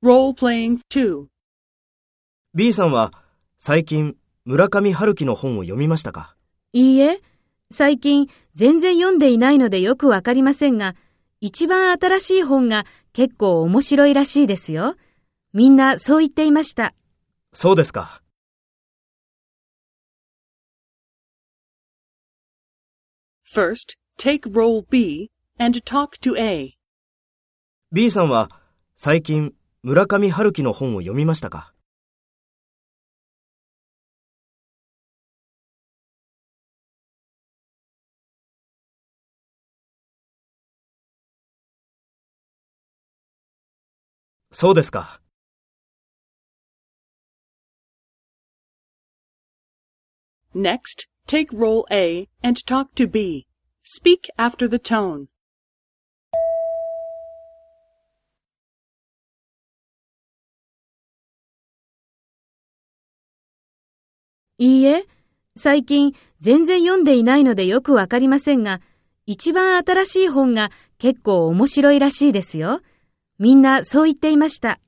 Role-playing 2. B さんは最近村上春樹の本を読みましたか？いいえ、最近全然読んでいないのでよくわかりませんが、一番新しい本が結構面白いらしいですよ。みんなそう言っていました。そうですか。First, take role B and talk to A. B さんは最近村上春樹の本を読みましたかそうですか。Next, take role A and talk to B. Speak after the tone. いいえ、最近全然読んでいないのでよくわかりませんが、一番新しい本が結構面白いらしいですよ。みんなそう言っていました。